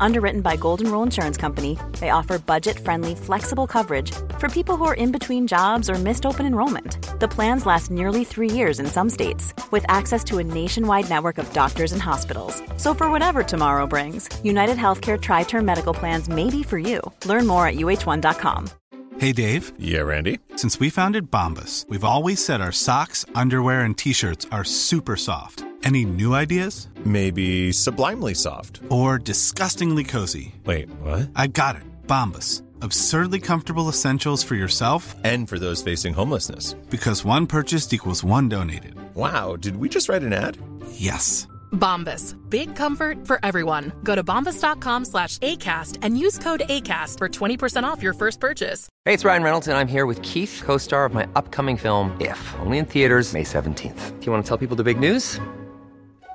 Underwritten by Golden Rule Insurance Company, they offer budget friendly, flexible coverage for people who are in between jobs or missed open enrollment. The plans last nearly three years in some states, with access to a nationwide network of doctors and hospitals. So, for whatever tomorrow brings, United Healthcare Tri Term Medical Plans may be for you. Learn more at uh1.com. Hey, Dave. Yeah, Randy. Since we founded Bombus, we've always said our socks, underwear, and t shirts are super soft. Any new ideas? Maybe sublimely soft. Or disgustingly cozy? Wait, what? I got it. Bombas. Absurdly comfortable essentials for yourself and for those facing homelessness. Because one purchased equals one donated. Wow, did we just write an ad? Yes. Bombas. Big comfort for everyone. Go to bombas.com slash ACAST and use code ACAST for 20% off your first purchase. Hey, it's Ryan Reynolds, and I'm here with Keith, co star of my upcoming film, If, only in theaters, May 17th. Do you want to tell people the big news?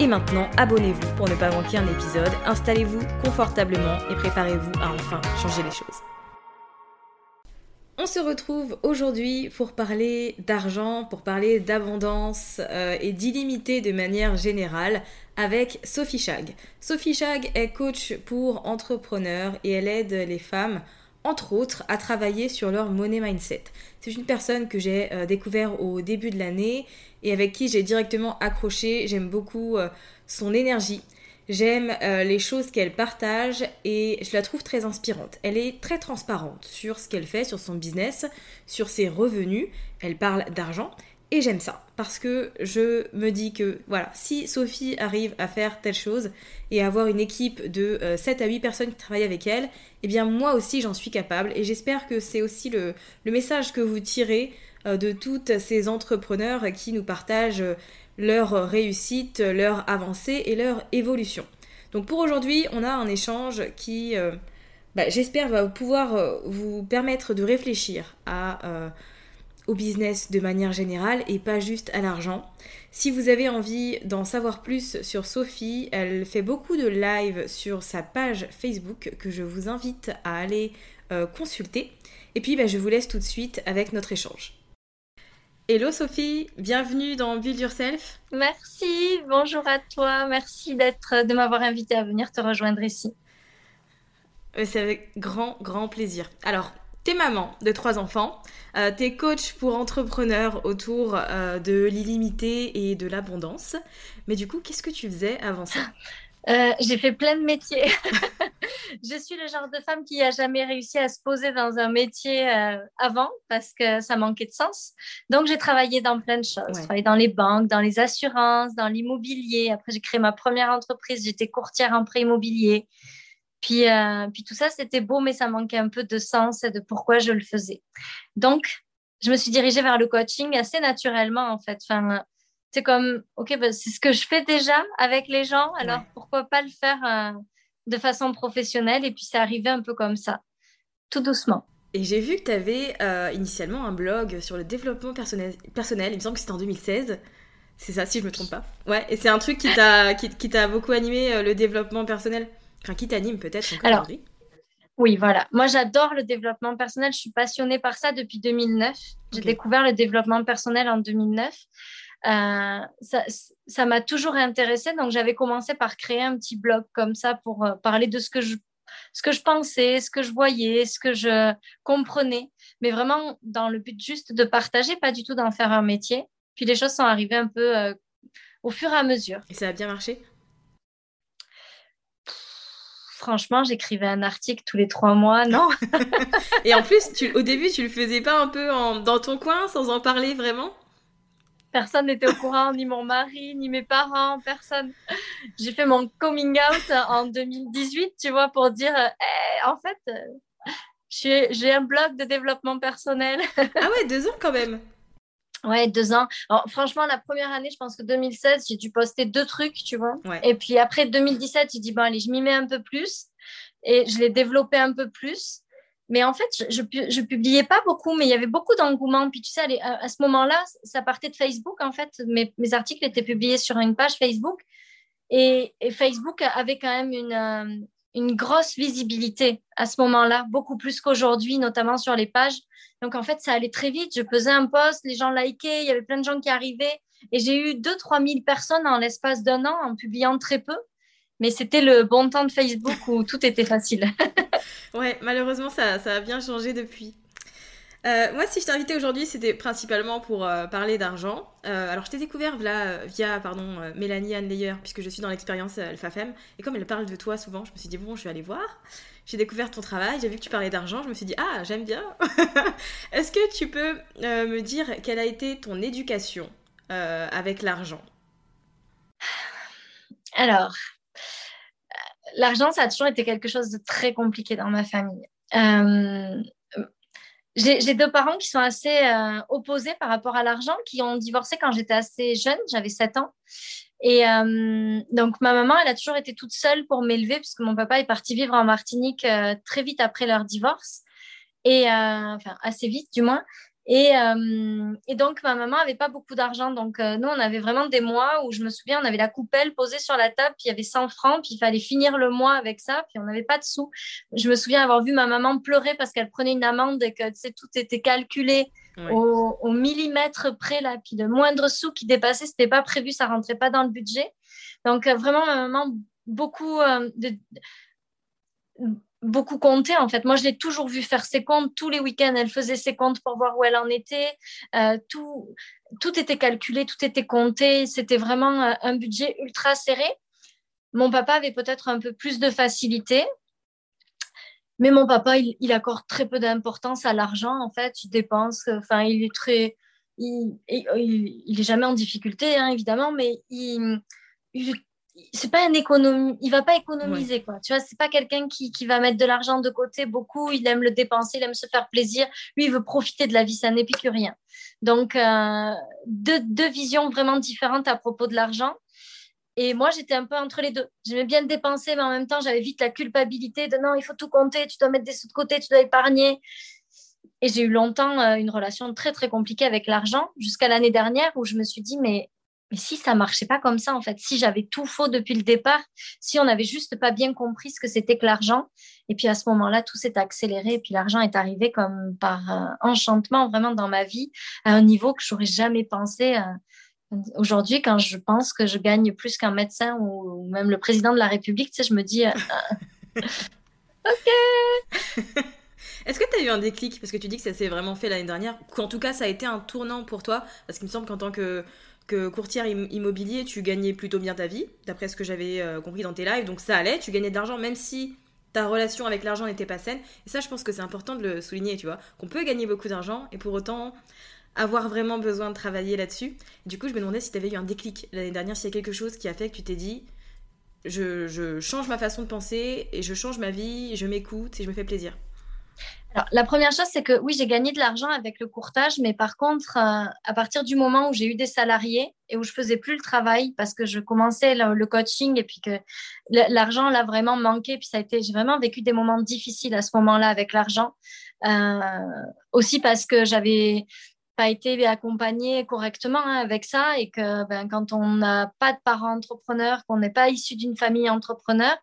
Et maintenant, abonnez-vous pour ne pas manquer un épisode, installez-vous confortablement et préparez-vous à enfin changer les choses. On se retrouve aujourd'hui pour parler d'argent, pour parler d'abondance euh, et d'illimité de manière générale avec Sophie Chag. Sophie Chag est coach pour entrepreneurs et elle aide les femmes entre autres, à travailler sur leur money mindset. C'est une personne que j'ai euh, découvert au début de l'année et avec qui j'ai directement accroché. J'aime beaucoup euh, son énergie. J'aime euh, les choses qu'elle partage et je la trouve très inspirante. Elle est très transparente sur ce qu'elle fait, sur son business, sur ses revenus. Elle parle d'argent et j'aime ça parce que je me dis que voilà, si Sophie arrive à faire telle chose et avoir une équipe de 7 à 8 personnes qui travaillent avec elle, eh bien moi aussi j'en suis capable et j'espère que c'est aussi le, message que vous tirez euh, de toutes ces entrepreneurs qui nous partagent leur réussite, leur avancée et leur évolution. Donc pour aujourd'hui, on a un échange qui, euh, bah, j'espère, va pouvoir euh, vous permettre de réfléchir à au business de manière générale et pas juste à l'argent. Si vous avez envie d'en savoir plus sur Sophie, elle fait beaucoup de live sur sa page Facebook que je vous invite à aller euh, consulter. Et puis bah, je vous laisse tout de suite avec notre échange. Hello Sophie, bienvenue dans Build Yourself. Merci, bonjour à toi, merci d'être, de m'avoir invité à venir te rejoindre ici. Euh, c'est avec grand, grand plaisir. Alors, T'es maman de trois enfants, euh, t'es coach pour entrepreneurs autour euh, de l'illimité et de l'abondance. Mais du coup, qu'est-ce que tu faisais avant ça? Euh, J'ai fait plein de métiers. je suis le genre de femme qui n'a jamais réussi à se poser dans un métier avant parce que ça manquait de sens. Donc, j'ai travaillé dans plein de choses. J'ai travaillé dans les banques, dans les assurances, dans l'immobilier. Après, j'ai créé ma première entreprise. J'étais courtière en prêt immobilier. Puis, euh, puis tout ça, c'était beau, mais ça manquait un peu de sens et de pourquoi je le faisais. Donc, je me suis dirigée vers le coaching assez naturellement, en fait. Enfin, c'est comme, OK, bah, c'est ce que je fais déjà avec les gens, alors pourquoi pas le faire euh, de façon professionnelle? Et puis, c'est arrivé un peu comme ça, tout doucement. Et j'ai vu que tu avais euh, initialement un blog sur le développement personnel, personnel. il me semble que c'était en 2016. C'est ça, si je me trompe pas. Ouais, et c'est un truc qui t'a qui, qui beaucoup animé, le développement personnel? Enfin, qui t'anime peut-être encore aujourd'hui Oui, voilà. Moi, j'adore le développement personnel. Je suis passionnée par ça depuis 2009. J'ai découvert le développement personnel en 2009. Euh, ça m'a toujours intéressée. Donc, j'avais commencé par créer un petit blog comme ça pour euh, parler de ce que je ce que je pensais, ce que je voyais, ce que je comprenais, mais vraiment dans le but juste de partager, pas du tout d'en faire un métier. Puis les choses sont arrivées un peu euh, au fur et à mesure. Et ça a bien marché? Franchement, j'écrivais un article tous les trois mois, non? Et en plus, tu, au début, tu le faisais pas un peu dans ton coin, sans en parler vraiment? Personne n'était au courant, ni mon mari, ni mes parents, personne. J'ai fait mon coming out en 2018, tu vois, pour dire, eh, en fait, euh, j'ai un blog de développement personnel. ah ouais, deux ans quand même. Ouais, deux ans. franchement, la première année, je pense que 2016, j'ai dû poster deux trucs, tu vois. Et puis après 2017, j'ai dit, bon, allez, je m'y mets un peu plus. Et je l'ai développé un peu plus. Mais en fait, je, je, publiais pas beaucoup, mais il y avait beaucoup d'engouement. Puis tu sais, à, ce moment-là, ça partait de Facebook, en fait. Mes, mes, articles étaient publiés sur une page Facebook. Et, et Facebook avait quand même une, euh, une grosse visibilité à ce moment-là, beaucoup plus qu'aujourd'hui, notamment sur les pages. Donc, en fait, ça allait très vite. Je faisais un post, les gens likaient, il y avait plein de gens qui arrivaient. Et j'ai eu 2-3 000 personnes en l'espace d'un an en publiant très peu. Mais c'était le bon temps de Facebook où tout était facile. ouais, malheureusement, ça, ça, a bien changé depuis. Euh, moi, si je t'ai invité aujourd'hui, c'était principalement pour euh, parler d'argent. Euh, alors, je t'ai découvert via pardon, Mélanie Anne Leyer, puisque je suis dans l'expérience Alpha Femme. Et comme elle parle de toi souvent, je me suis dit, bon, je vais aller voir. J'ai découvert ton travail, j'ai vu que tu parlais d'argent, je me suis dit, ah, j'aime bien. Est-ce que tu peux me dire quelle a été ton éducation avec l'argent? Alors, l'argent, ça a toujours été quelque chose de très compliqué dans ma famille. J'ai deux parents qui sont assez euh, opposés par rapport à l'argent, qui ont divorcé quand j'étais assez jeune, j'avais 7 ans. Et euh, donc, ma maman, elle a toujours été toute seule pour m'élever, puisque mon papa est parti vivre en Martinique euh, très vite après leur divorce, et enfin, assez vite du moins. Et, euh, et, donc, ma maman n'avait pas beaucoup d'argent. Donc, euh, nous, on avait vraiment des mois où je me souviens, on avait la coupelle posée sur la table, puis il y avait 100 francs, puis il fallait finir le mois avec ça, puis on n'avait pas de sous. Je me souviens avoir vu ma maman pleurer parce qu'elle prenait une amende et que tout était calculé au, millimètre près, là, puis le moindre sous qui dépassait, ce n'était pas prévu, ça rentrait pas dans le budget. Donc, euh, vraiment, ma maman, beaucoup de beaucoup compté en fait. Moi, je l'ai toujours vu faire ses comptes tous les week-ends. Elle faisait ses comptes pour voir où elle en était. Euh, tout, tout était calculé, tout était compté. C'était vraiment euh, un budget ultra serré. Mon papa avait peut-être un peu plus de facilité, mais mon papa, il, accorde très peu d'importance à l'argent. En fait, il dépense. Enfin, il est très, il, est jamais en difficulté, hein, évidemment, mais il c'est pas un économie, il va pas économiser quoi. Tu vois, c'est pas quelqu'un qui, qui, va mettre de l'argent de côté beaucoup. Il aime le dépenser, il aime se faire plaisir. Lui, il veut profiter de la vie, c'est un épicurien. Donc euh, deux, deux, visions vraiment différentes à propos de l'argent. Et moi, j'étais un peu entre les deux. J'aimais bien le dépenser, mais en même temps, j'avais vite la culpabilité de non, il faut tout compter, tu dois mettre des sous de côté, tu dois épargner. Et j'ai eu longtemps euh, une relation très très compliquée avec l'argent jusqu'à l'année dernière où je me suis dit mais mais si ça marchait pas comme ça, en fait, si j'avais tout faux depuis le départ, si on n'avait juste pas bien compris ce que c'était que l'argent, et puis à ce moment-là, tout s'est accéléré, et puis l'argent est arrivé comme par euh, enchantement vraiment dans ma vie, à un niveau que j'aurais jamais pensé. Euh, aujourd'hui, quand je pense que je gagne plus qu'un médecin ou, même le président de la République, tu sais, je me dis, euh, ok. Est-ce que tu as eu un déclic? Parce que tu dis que ça s'est vraiment fait l'année dernière, qu'en tout cas ça a été un tournant pour toi, parce qu'il me semble qu'en tant que que courtière immobilier, tu gagnais plutôt bien ta vie, d'après ce que j'avais euh, compris dans tes lives. Donc ça allait, tu gagnais de l'argent même si ta relation avec l'argent n'était pas saine. Et ça, je pense que c'est important de le souligner, tu vois, qu'on peut gagner beaucoup d'argent et pour autant avoir vraiment besoin de travailler là-dessus. Du coup, je me demandais si tu avais eu un déclic l'année dernière, s'il y a quelque chose qui a fait que tu t'es dit, je, je change ma façon de penser et je change ma vie, je m'écoute et je me fais plaisir. La première chose, c'est que oui, j'ai gagné de l'argent avec le courtage, mais par contre, euh, à partir du moment où j'ai eu des salariés et où je faisais plus le travail parce que je commençais le, coaching et puis que l'argent l'a vraiment manqué, puis ça a été, j'ai vraiment vécu des moments difficiles à ce moment-là avec l'argent. Euh, aussi parce que j'avais pas été accompagné correctement hein, avec ça et que ben, quand on n'a pas de parents entrepreneurs, qu'on n'est pas issu d'une famille entrepreneur,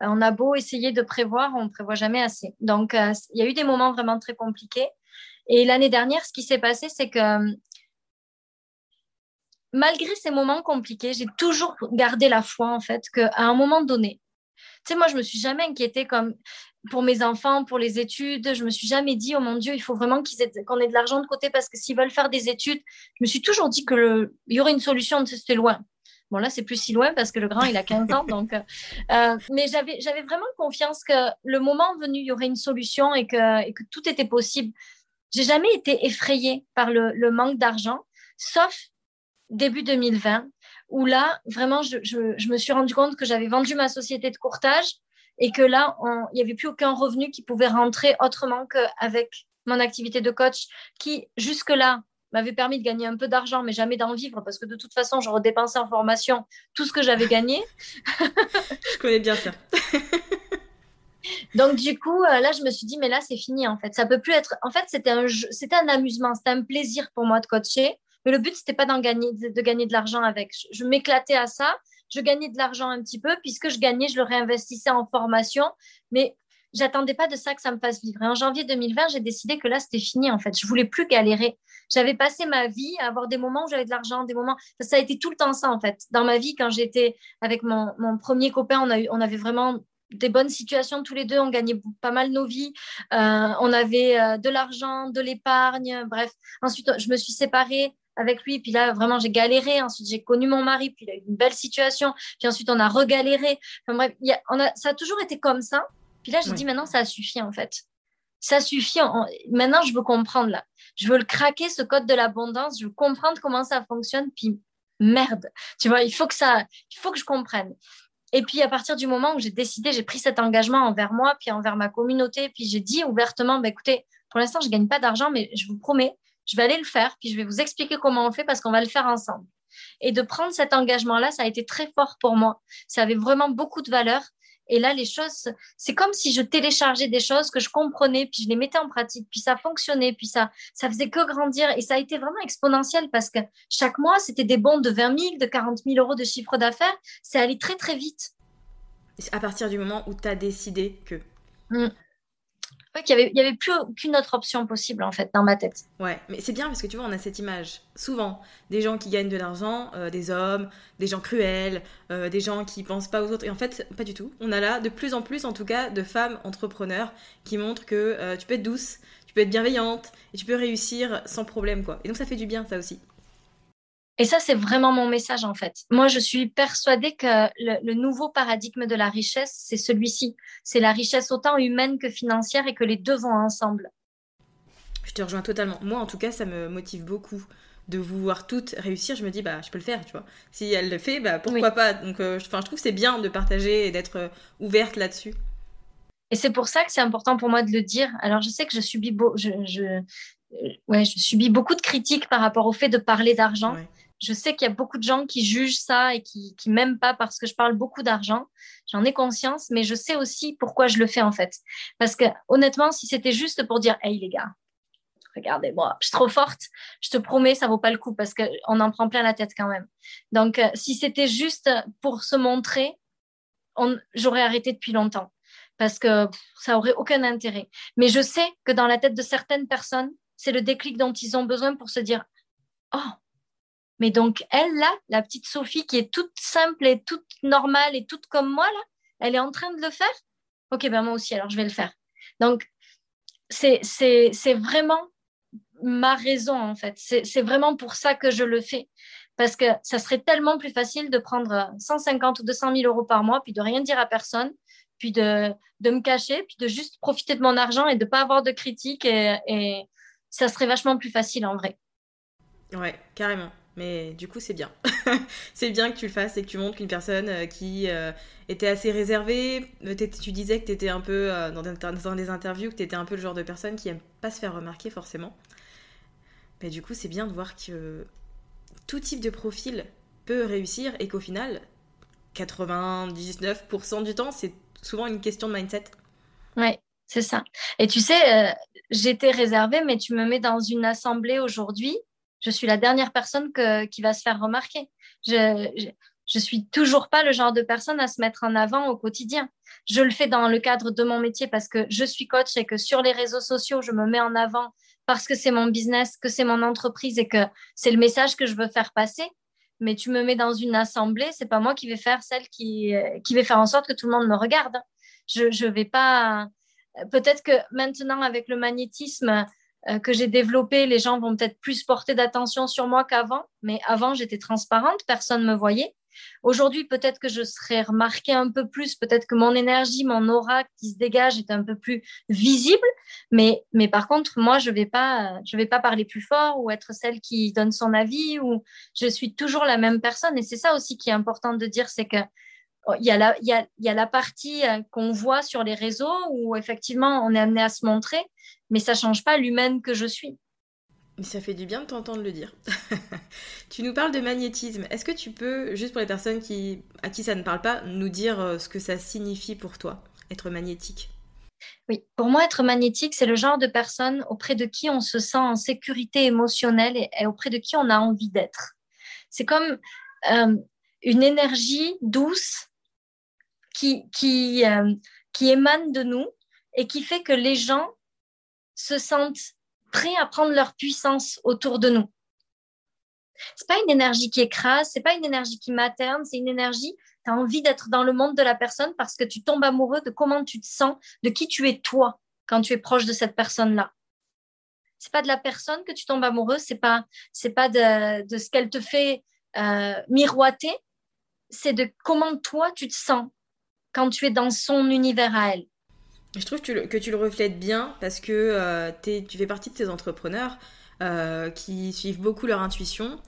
ben, on a beau essayer de prévoir, on ne prévoit jamais assez. Donc, euh, il y a eu des moments vraiment très compliqués. Et l'année dernière, ce qui s'est passé, c'est que malgré ces moments compliqués, j'ai toujours gardé la foi, en fait, qu'à un moment donné, tu sais, moi, je me suis jamais inquiétée comme pour mes enfants, pour les études. Je me suis jamais dit, oh mon Dieu, il faut vraiment qu'on ait, de l'argent de côté parce que s'ils veulent faire des études, je me suis toujours dit qu'il y aurait une solution, c'était loin. Bon, là, c'est plus si loin parce que le grand, il a 15 ans. Donc, euh, euh, mais j'avais, j'avais vraiment confiance que le moment venu, il y aurait une solution et que, que tout était possible. J'ai jamais été effrayée par le manque d'argent, sauf début 2020, où là, vraiment, je, je, je me suis rendu compte que j'avais vendu ma société de courtage et que là, il n'y avait plus aucun revenu qui pouvait rentrer autrement qu'avec mon activité de coach qui, jusque-là, m'avait permis de gagner un peu d'argent, mais jamais d'en vivre, parce que de toute façon, je redépensais en formation tout ce que j'avais gagné. je connais bien ça. Donc du coup, euh, là, je me suis dit, mais là, c'est fini en fait. Ça peut plus être. En fait, c'était un c'était un amusement, c'était un plaisir pour moi de coacher. Mais le but, c'était pas d'en gagner, de, gagner de l'argent avec. je m'éclatais à ça. Je gagnais de l'argent un petit peu, puisque je gagnais, je le réinvestissais en formation. Mais j'attendais pas de ça que ça me fasse vivre. Et en janvier 2020, j'ai décidé que là, c'était fini, en fait. Je voulais plus galérer. J'avais passé ma vie à avoir des moments où j'avais de l'argent, des moments. Ça, a été tout le temps ça, en fait. Dans ma vie, quand j'étais avec mon, mon, premier copain, on, a eu, on avait vraiment des bonnes situations tous les deux. On gagnait pas mal nos vies. Euh, on avait euh, de l'argent, de l'épargne. Bref. Ensuite, je me suis séparée avec lui. Puis là, vraiment, j'ai galéré. Ensuite, j'ai connu mon mari. Puis il a eu une belle situation. Puis ensuite, on a regaléré. Enfin bref, on a, ça a toujours été comme ça. Puis là, j'ai dit, maintenant, ça suffit, en fait. Ça suffit. Maintenant, je veux comprendre, là. Je veux le craquer, ce code de l'abondance. Je veux comprendre comment ça fonctionne. Puis, merde. Tu vois, il faut que ça, il faut que je comprenne. Et puis, à partir du moment où j'ai décidé, j'ai pris cet engagement envers moi, puis envers ma communauté, puis j'ai dit ouvertement, bah, écoutez, pour l'instant, je ne gagne pas d'argent, mais je vous promets, je vais aller le faire, puis je vais vous expliquer comment on fait parce qu'on va le faire ensemble. Et de prendre cet engagement-là, ça a été très fort pour moi. Ça avait vraiment beaucoup de valeur. Et là, les choses, c'est comme si je téléchargeais des choses que je comprenais, puis je les mettais en pratique, puis ça fonctionnait, puis ça, ça faisait que grandir. Et ça a été vraiment exponentiel parce que chaque mois, c'était des bons de 20 000, de 40 000 euros de chiffre d'affaires. C'est allé très, très vite. À partir du moment où tu as décidé que. Mmh. Ouais, qu'il n'y avait, plus aucune autre option possible en fait dans ma tête. Ouais, mais c'est bien parce que tu vois, on a cette image souvent des gens qui gagnent de l'argent, euh, des hommes, des gens cruels, euh, des gens qui pensent pas aux autres. Et en fait, pas du tout. On a là de plus en plus, en tout cas, de femmes entrepreneurs qui montrent que euh, tu peux être douce, tu peux être bienveillante et tu peux réussir sans problème quoi. Et donc ça fait du bien ça aussi. Et ça, c'est vraiment mon message en fait. Moi, je suis persuadée que le, nouveau paradigme de la richesse, c'est celui-ci. C'est la richesse autant humaine que financière et que les deux vont ensemble. Je te rejoins totalement. Moi, en tout cas, ça me motive beaucoup de vous voir toutes réussir. Je me dis, bah, je peux le faire, tu vois. Si elle le fait, bah, pourquoi pas? Donc, euh, je, je trouve que c'est bien de partager et d'être euh, ouverte là-dessus. Et c'est pour ça que c'est important pour moi de le dire. Alors, je sais que je subis, je, je, euh, ouais, je subis beaucoup de critiques par rapport au fait de parler d'argent je sais qu'il y a beaucoup de gens qui jugent ça et qui, m'aiment pas parce que je parle beaucoup d'argent. J'en ai conscience, mais je sais aussi pourquoi je le fais en fait. Parce que honnêtement, si c'était juste pour dire, hey les gars, regardez-moi, je suis trop forte, je te promets, ça vaut pas le coup parce qu'on en prend plein la tête quand même. Donc, euh, si c'était juste pour se montrer, j'aurais arrêté depuis longtemps parce que ça aurait aucun intérêt. Mais je sais que dans la tête de certaines personnes, c'est le déclic dont ils ont besoin pour se dire, oh, mais donc, elle, là, la petite Sophie qui est toute simple et toute normale et toute comme moi, là, elle est en train de le faire? Ok, ben moi aussi, alors je vais le faire. Donc, c'est vraiment ma raison, en fait. C'est vraiment pour ça que je le fais. Parce que ça serait tellement plus facile de prendre 150 ou 200 000 euros par mois, puis de rien dire à personne, puis de, de me cacher, puis de juste profiter de mon argent et de ne pas avoir de critiques. Et, et ça serait vachement plus facile en vrai. Ouais, carrément. Mais du coup, c'est bien. c'est bien que tu le fasses et que tu montres qu'une personne euh, qui euh, était assez réservée, euh, tu disais que tu étais un peu, dans, des interviews, que tu étais un peu le genre de personne qui aime pas se faire remarquer forcément. Mais du coup, c'est bien de voir que tout type de profil peut réussir et qu'au final, 99% du temps, c'est souvent une question de mindset. Ouais, c'est ça. Et tu sais, j'étais réservée, mais tu me mets dans une assemblée aujourd'hui je suis la dernière personne qui va se faire remarquer. Je, je, suis toujours pas le genre de personne à se mettre en avant au quotidien. Je le fais dans le cadre de mon métier parce que je suis coach et que sur les réseaux sociaux, je me mets en avant parce que c'est mon business, que c'est mon entreprise et que c'est le message que je veux faire passer. Mais tu me mets dans une assemblée, c'est pas moi qui vais faire celle qui, qui vais faire en sorte que tout le monde me regarde. Je, je vais pas. Peut-être que maintenant, avec le magnétisme, euh, que j'ai développé, les gens vont peut-être plus porter d'attention sur moi qu'avant. Mais avant, j'étais transparente, personne ne me voyait. Aujourd'hui, peut-être que je serais remarquée un peu plus, peut-être que mon énergie, mon aura qui se dégage est un peu plus visible, mais, mais par contre, moi, je vais pas, je vais pas parler plus fort ou être celle qui donne son avis ou je suis toujours la même personne. Et c'est ça aussi qui est important de dire, c'est que il y, a la, il, y a, il y a la partie euh, qu'on voit sur les réseaux où effectivement on est amené à se montrer, mais ça change pas l'humaine que je suis. Ça fait du bien de t'entendre le dire. tu nous parles de magnétisme. Est-ce que tu peux, juste pour les personnes qui, à qui ça ne parle pas, nous dire euh, ce que ça signifie pour toi, être magnétique? Oui, pour moi, être magnétique, c'est le genre de personne auprès de qui on se sent en sécurité émotionnelle et, auprès de qui on a envie d'être. C'est comme euh, une énergie douce qui, qui, euh, qui émane de nous et qui fait que les gens se sentent prêts à prendre leur puissance autour de nous. C'est pas une énergie qui écrase, c'est pas une énergie qui materne, c'est une énergie, tu as envie d'être dans le monde de la personne parce que tu tombes amoureux de comment tu te sens, de qui tu es toi quand tu es proche de cette personne-là. C'est pas de la personne que tu tombes amoureux, c'est pas c'est pas de, de ce qu'elle te fait euh, miroiter, c'est de comment toi tu te sens quand tu es dans son univers à elle. Je trouve que tu le, reflètes bien parce que euh, tu fais partie de ces entrepreneurs euh, qui suivent beaucoup leur intuition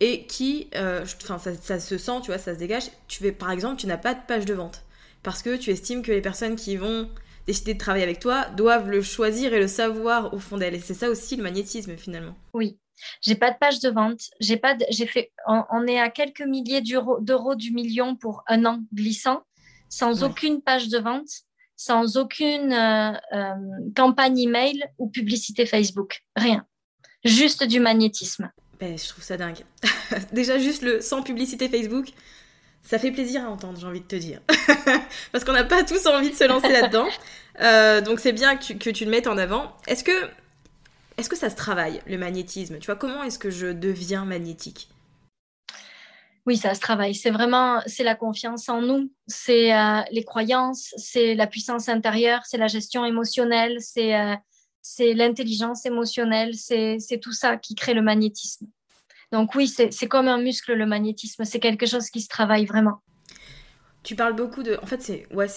et qui, euh, enfin, ça, se sent, tu vois, ça se dégage. Tu fais, par exemple, tu n'as pas de page de vente parce que tu estimes que les personnes qui vont décider de travailler avec toi doivent le choisir et le savoir au fond d'elles. Et c'est ça aussi le magnétisme finalement. Oui. J'ai pas de page de vente. J'ai pas, j'ai fait, on, est à quelques milliers d'euros du million pour un an glissant, sans aucune page de vente sans aucune euh, euh, campagne email ou publicité Facebook. Rien. Juste du magnétisme. Ben, je trouve ça dingue. Déjà, juste le sans publicité Facebook, ça fait plaisir à entendre, j'ai envie de te dire. Parce qu'on n'a pas tous envie de se lancer là-dedans. Euh, donc c'est bien que tu, que tu, le mettes en avant. Est-ce que, est-ce que ça se travaille, le magnétisme? Tu vois, comment est-ce que je deviens magnétique? Oui, ça se travaille. C'est vraiment, c'est la confiance en nous, c'est euh, les croyances, c'est la puissance intérieure, c'est la gestion émotionnelle, c'est euh, l'intelligence émotionnelle, c'est tout ça qui crée le magnétisme. Donc oui, c'est comme un muscle, le magnétisme. C'est quelque chose qui se travaille vraiment. Tu parles beaucoup de... En fait, c'est ouais,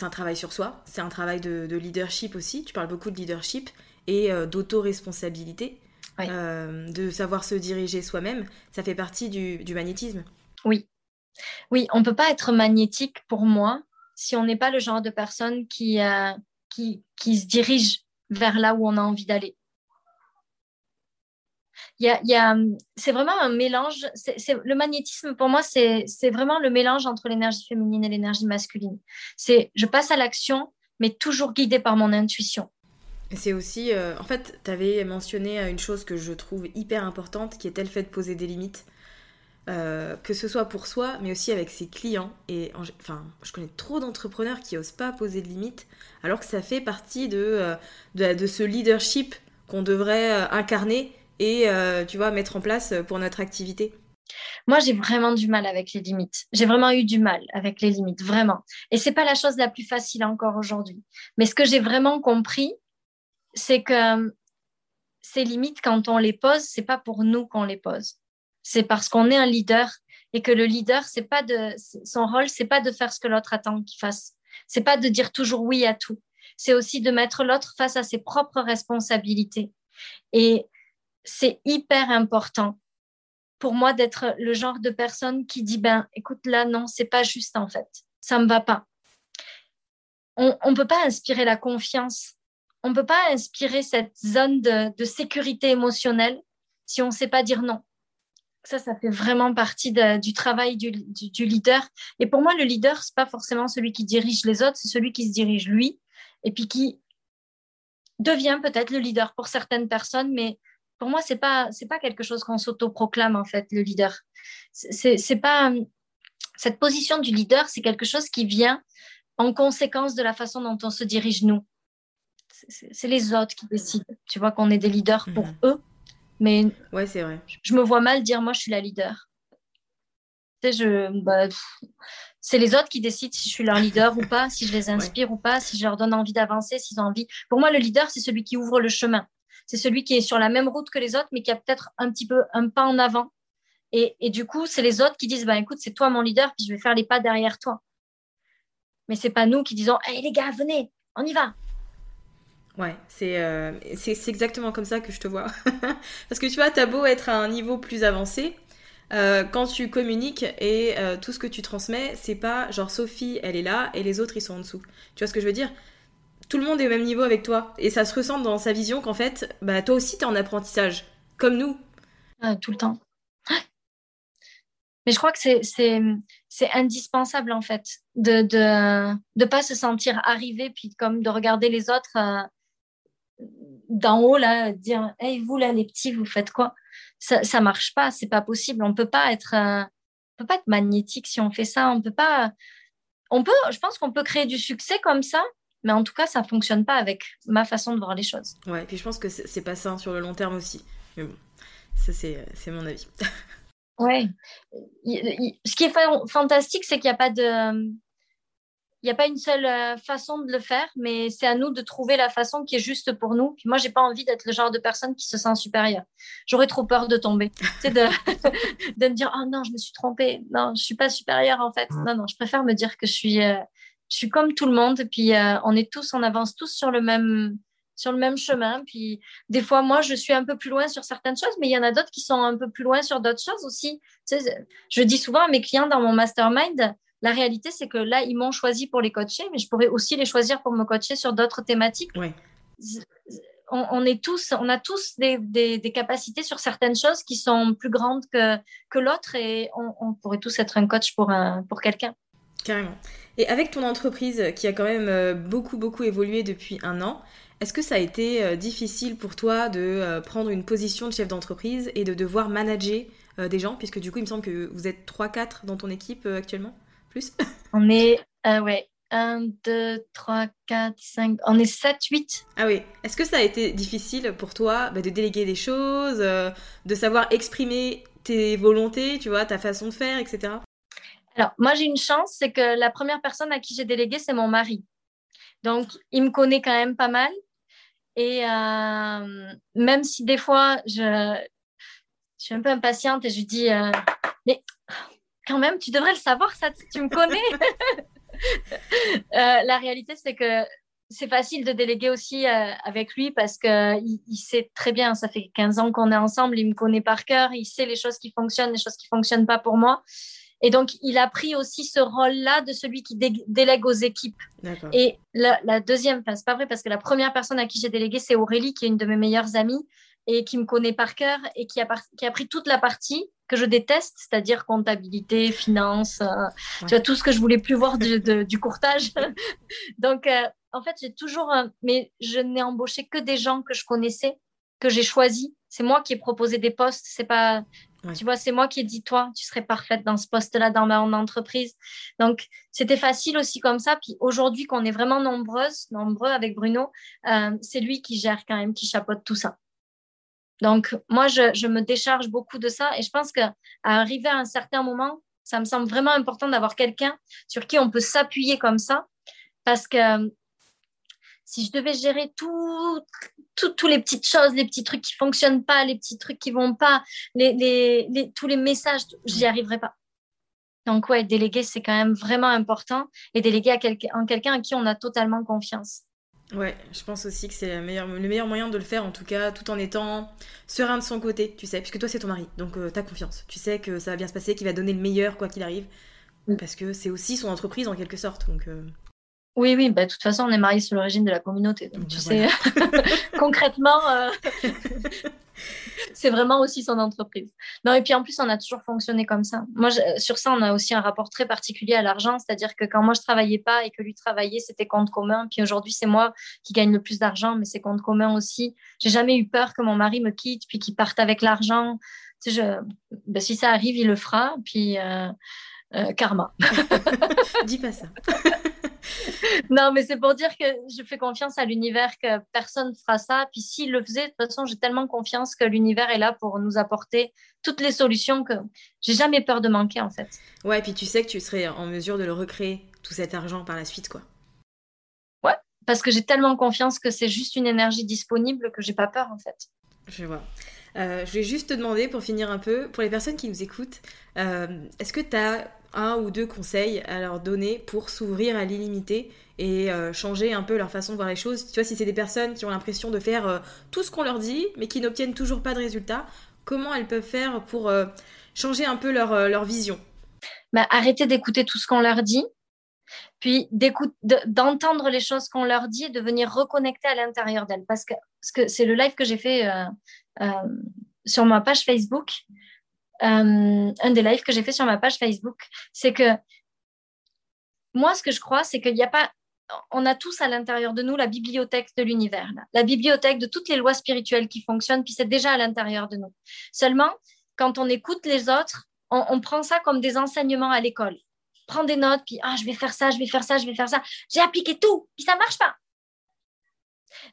un travail sur soi, c'est un travail de, leadership aussi. Tu parles beaucoup de leadership et euh, d'auto-responsabilité. Euh, de savoir se diriger soi-même, ça fait partie du, magnétisme. Oui. Oui, on ne peut pas être magnétique pour moi si on n'est pas le genre de personne qui, euh, qui, qui, se dirige vers là où on a envie d'aller. Il y a, c'est vraiment un mélange. C'est, le magnétisme, pour moi, c'est, c'est vraiment le mélange entre l'énergie féminine et l'énergie masculine. C'est je passe à l'action, mais toujours guidée par mon intuition. C'est aussi, euh, en fait, tu avais mentionné une chose que je trouve hyper importante, qui était le fait de poser des limites. Euh, que ce soit pour soi, mais aussi avec ses clients. Et enfin, je connais trop d'entrepreneurs qui osent pas poser de limites, alors que ça fait partie de, euh, de, ce leadership qu'on devrait incarner et, tu vois, mettre en place pour notre activité. Moi, j'ai vraiment du mal avec les limites. J'ai vraiment eu du mal avec les limites, vraiment. Et c'est pas la chose la plus facile encore aujourd'hui. Mais ce que j'ai vraiment compris, c'est que ces limites, quand on les pose, c'est pas pour nous qu'on les pose. C'est parce qu'on est un leader et que le leader, c'est pas de son rôle, c'est pas de faire ce que l'autre attend qu'il fasse. C'est pas de dire toujours oui à tout. C'est aussi de mettre l'autre face à ses propres responsabilités. Et c'est hyper important pour moi d'être le genre de personne qui dit ben écoute là non, c'est pas juste en fait. Ça me va pas. On ne peut pas inspirer la confiance on ne peut pas inspirer cette zone de, sécurité émotionnelle si on ne sait pas dire non. Ça, ça fait vraiment partie du travail du, leader. Et pour moi, le leader, ce n'est pas forcément celui qui dirige les autres, c'est celui qui se dirige lui et puis qui devient peut-être le leader pour certaines personnes, mais pour moi, ce n'est pas, pas quelque chose qu'on s'autoproclame, en fait, le leader. C'est pas cette position du leader, c'est quelque chose qui vient en conséquence de la façon dont on se dirige nous c'est les autres qui décident. Tu vois qu'on est des leaders pour mhm. eux, mais ouais, c'est vrai. Je me vois mal dire moi je suis la leader. Tu sais, je, bah, c'est les autres qui décident si je suis leur leader ou pas, si je les inspire ou pas, si je leur donne envie d'avancer, s'ils ont envie. Pour moi, le leader, c'est celui qui ouvre le chemin. C'est celui qui est sur la même route que les autres, mais qui a peut-être un petit peu un pas en avant Et, et du coup, c'est les autres qui disent, bah, écoute, c'est toi mon leader, puis je vais faire les pas derrière toi. Mais c'est pas nous qui disons, hé les gars, venez, on y va. Ouais, euh, c'est c'est exactement comme ça que je te vois. Parce que tu vois, t'as beau être à un niveau plus avancé, euh, quand tu communiques et euh, tout ce que tu transmets, c'est pas genre Sophie, elle est là et les autres ils sont en dessous. Tu vois ce que je veux dire? Tout le monde est au même niveau avec toi et ça se ressent dans sa vision qu'en fait, bah toi aussi t'es en apprentissage, comme nous. Ah, tout le temps. Mais je crois que c'est indispensable en fait de de de pas se sentir arrivé puis comme de regarder les autres d'en haut là dire hey vous là les petits vous faites quoi? Ça ça marche pas c'est pas possible. On peut pas être euh, on peut pas être magnétique si on fait ça. On peut pas on peut je pense qu'on peut créer du succès comme ça mais en tout cas ça fonctionne pas avec ma façon de voir les choses. Ouais et puis je pense que c'est pas ça sur le long terme aussi. Mais bon ça c'est c'est mon avis. Ouais. Ce qui est fantastique c'est qu'il n'y a pas de il n'y a pas une seule euh, façon de le faire, mais c'est à nous de trouver la façon qui est juste pour nous. Puis moi, j'ai pas envie d'être le genre de personne qui se sent supérieure. J'aurais trop peur de tomber, de, me dire oh non, je me suis trompée, non, je suis pas supérieure en fait. Non, non, je préfère me dire que je suis, euh, comme tout le monde. Puis euh, on est tous, on avance tous sur le même chemin. Puis des fois, moi, je suis un peu plus loin sur certaines choses, mais il y en a d'autres qui sont un peu plus loin sur d'autres choses aussi. Je dis souvent à mes clients dans mon mastermind, la réalité, c'est que là, ils m'ont choisi pour les coacher, mais je pourrais aussi les choisir pour me coacher sur d'autres thématiques. On, est tous, on a tous des, capacités sur certaines choses qui sont plus grandes que, que l'autre et on, pourrait tous être un coach pour, pour quelqu'un. Carrément. Et avec ton entreprise qui a quand même euh, beaucoup, beaucoup évolué depuis un an, est-ce que ça a été euh, difficile pour toi de euh, prendre une position de chef d'entreprise et de devoir manager des gens, puisque du coup, il me semble que vous êtes 3-4 dans ton équipe actuellement? On est, euh, ouais, 1, 2, 3, 4, 5, on est 7, 8. Ah oui. Est-ce que ça a été difficile pour toi bah, de déléguer des choses, euh, de savoir exprimer tes volontés, tu vois, ta façon de faire, etc. Alors, moi, j'ai une chance, c'est que la première personne à qui j'ai délégué, c'est mon mari. Donc, il me connaît quand même pas mal. Et euh, même si des fois, je, je, suis un peu impatiente et je lui dis, euh, mais quand même, tu devrais le savoir, ça, tu me connais. Euh, la réalité, c'est que c'est facile de déléguer aussi euh, avec lui parce qu'il il sait très bien, ça fait 15 ans qu'on est ensemble, il me connaît par cœur, il sait les choses qui fonctionnent, les choses qui ne fonctionnent pas pour moi. Et donc, il a pris aussi ce rôle-là de celui qui délègue aux équipes. Et la, la deuxième, enfin, c'est pas vrai parce que la première personne à qui j'ai délégué, c'est Aurélie, qui est une de mes meilleures amies et qui me connaît par cœur et qui a, qui a pris toute la partie que je déteste, c'est-à-dire comptabilité, finance, euh, tu vois, tout ce que je voulais plus voir du, du courtage. Donc, euh, en fait, j'ai toujours, mais je n'ai embauché que des gens que je connaissais, que j'ai choisis. C'est moi qui ai proposé des postes. C'est pas, tu vois, c'est moi qui ai dit, toi, tu serais parfaite dans ce poste-là dans ma entreprise. Donc, c'était facile aussi comme ça. Puis aujourd'hui, qu'on est vraiment nombreuses, nombreux avec Bruno, euh, c'est lui qui gère quand même, qui chapeaute tout ça. Donc, moi, je, me décharge beaucoup de ça et je pense qu'à arriver à un certain moment, ça me semble vraiment important d'avoir quelqu'un sur qui on peut s'appuyer comme ça parce que si je devais gérer toutes les petites choses, les petits trucs qui fonctionnent pas, les petits trucs qui vont pas, les, tous les messages, j'y arriverais pas. Donc, ouais, déléguer, c'est quand même vraiment important et déléguer à quelqu'un à qui on a totalement confiance. Ouais, je pense aussi que c'est le meilleur, le meilleur moyen de le faire, en tout cas, tout en étant serein de son côté, tu sais, puisque toi c'est ton mari, donc euh, t'as confiance. Tu sais que ça va bien se passer, qu'il va donner le meilleur quoi qu'il arrive, parce que c'est aussi son entreprise en quelque sorte. Donc, euh. Oui, oui, bah, de toute façon, on est mariés sous l'origine de la communauté, donc tu sais, concrètement, euh, c'est vraiment aussi son entreprise. Non, et puis en plus, on a toujours fonctionné comme ça. Moi, sur ça, on a aussi un rapport très particulier à l'argent, c'est-à-dire que quand moi je travaillais pas et que lui travaillait, c'était compte commun. Puis aujourd'hui, c'est moi qui gagne le plus d'argent, mais c'est compte commun aussi. J'ai jamais eu peur que mon mari me quitte puis qu'il parte avec l'argent. Ben, si ça arrive, il le fera. Puis euh, euh, karma. Dis pas ça. non, mais c'est pour dire que je fais confiance à l'univers que personne ne fera ça. Puis s'il le faisait, de toute façon, j'ai tellement confiance que l'univers est là pour nous apporter toutes les solutions que j'ai jamais peur de manquer en fait. Ouais, et puis tu sais que tu serais en mesure de le recréer, tout cet argent par la suite, quoi. Ouais, parce que j'ai tellement confiance que c'est juste une énergie disponible que j'ai pas peur en fait. Je vois. je vais juste te demander, pour finir un peu, pour les personnes qui nous écoutent, est-ce que tu as un ou deux conseils à leur donner pour s'ouvrir à l'illimité et changer un peu leur façon de voir les choses Tu vois, si c'est des personnes qui ont l'impression de faire tout ce qu'on leur dit, mais qui n'obtiennent toujours pas de résultats, comment elles peuvent faire pour changer un peu leur, leur vision? Bah, Arrêter d'écouter tout ce qu'on leur dit puis d'entendre les choses qu'on leur dit et de venir reconnecter à l'intérieur d'elles. Parce que c'est -ce le live que j'ai fait euh, euh, sur ma page Facebook. Euh, un des lives que j'ai fait sur ma page Facebook, c'est que moi, ce que je crois, c'est qu'il n'y a pas. On a tous à l'intérieur de nous la bibliothèque de l'univers, la bibliothèque de toutes les lois spirituelles qui fonctionnent, puis c'est déjà à l'intérieur de nous. Seulement, quand on écoute les autres, on prend ça comme des enseignements à l'école prends des notes, puis ah, je vais faire ça, je vais faire ça, je vais faire ça. J'ai appliqué tout, puis ça marche pas.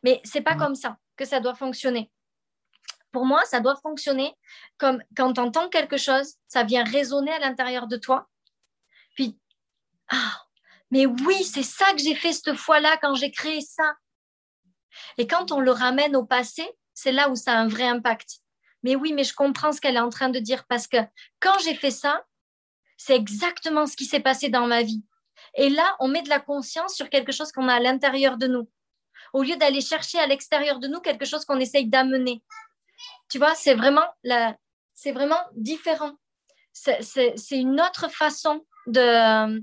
Mais c'est pas comme ça que ça doit fonctionner. Pour moi, ça doit fonctionner comme quand tu entends quelque chose, ça vient résonner à l'intérieur de toi. Puis, ah, mais oui, c'est ça que j'ai fait cette fois-là quand j'ai créé ça. Et quand on le ramène au passé, c'est là où ça a un vrai impact. Mais oui, mais je comprends ce qu'elle est en train de dire parce que quand j'ai fait ça, c'est exactement ce qui s'est passé dans ma vie. Et là, on met de la conscience sur quelque chose qu'on a à l'intérieur de nous, au lieu d'aller chercher à l'extérieur de nous quelque chose qu'on essaye d'amener. Tu vois, c'est vraiment, la... c'est vraiment différent. C'est une autre façon de,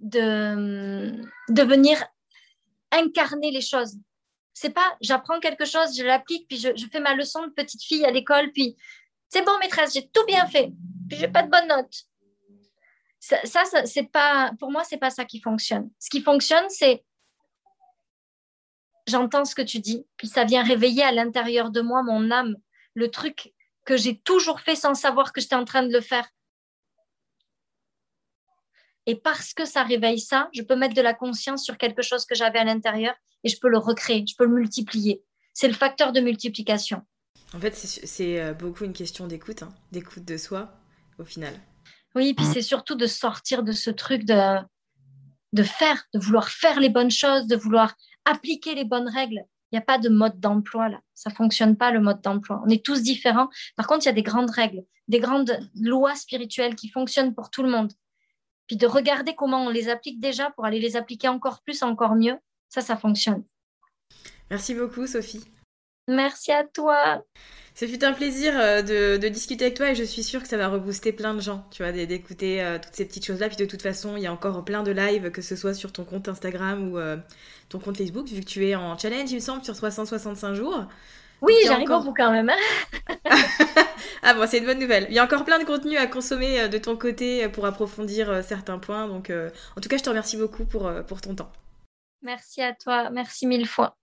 de, de venir incarner les choses. C'est pas j'apprends quelque chose, je l'applique, puis je, fais ma leçon de petite fille à l'école, puis c'est bon, maîtresse, j'ai tout bien fait, puis j'ai pas de bonnes notes ça, c'est pas, pour moi, c'est pas ça qui fonctionne. Ce qui fonctionne, c'est j'entends ce que tu dis, puis ça vient réveiller à l'intérieur de moi mon âme, le truc que j'ai toujours fait sans savoir que j'étais en train de le faire. Et parce que ça réveille ça, je peux mettre de la conscience sur quelque chose que j'avais à l'intérieur et je peux le recréer, je peux le multiplier. C'est le facteur de multiplication. En fait, c'est euh, beaucoup une question d'écoute, hein, d'écoute de soi au final. Oui, puis mmh. c'est surtout de sortir de ce truc de, de faire, de vouloir faire les bonnes choses, de vouloir appliquer les bonnes règles. Il n'y a pas de mode d'emploi là. Ça fonctionne pas le mode d'emploi. On est tous différents. Par contre, il y a des grandes règles, des grandes lois spirituelles qui fonctionnent pour tout le monde. Puis de regarder comment on les applique déjà pour aller les appliquer encore plus, encore mieux. Ça, ça fonctionne. Merci beaucoup, Sophie. Merci à toi. Ce fut un plaisir euh, de, discuter avec toi et je suis sûre que ça va rebooster plein de gens, tu vois, d'écouter euh, toutes ces petites choses-là. Puis de toute façon, il y a encore plein de lives, que ce soit sur ton compte Instagram ou euh, ton compte Facebook, vu que tu es en challenge, il me semble, sur 365 jours. Oui, j'arrive encore... au bout quand même. Hein. ah bon, c'est une bonne nouvelle. Il y a encore plein de contenu à consommer de ton côté pour approfondir certains points. Donc, en tout cas, je te remercie beaucoup pour, pour ton temps. Merci à toi. Merci mille fois.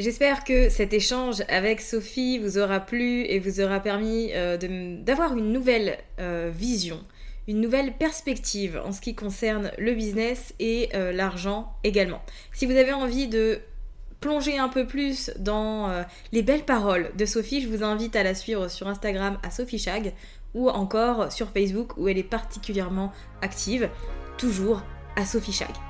J'espère que cet échange avec Sophie vous aura plu et vous aura permis euh, d'avoir une nouvelle euh, vision, une nouvelle perspective en ce qui concerne le business et euh, l'argent également. Si vous avez envie de plonger un peu plus dans les belles paroles de Sophie, je vous invite à la suivre sur Instagram à Sophie Chag ou encore sur Facebook où elle est particulièrement active, toujours à Sophie Chag.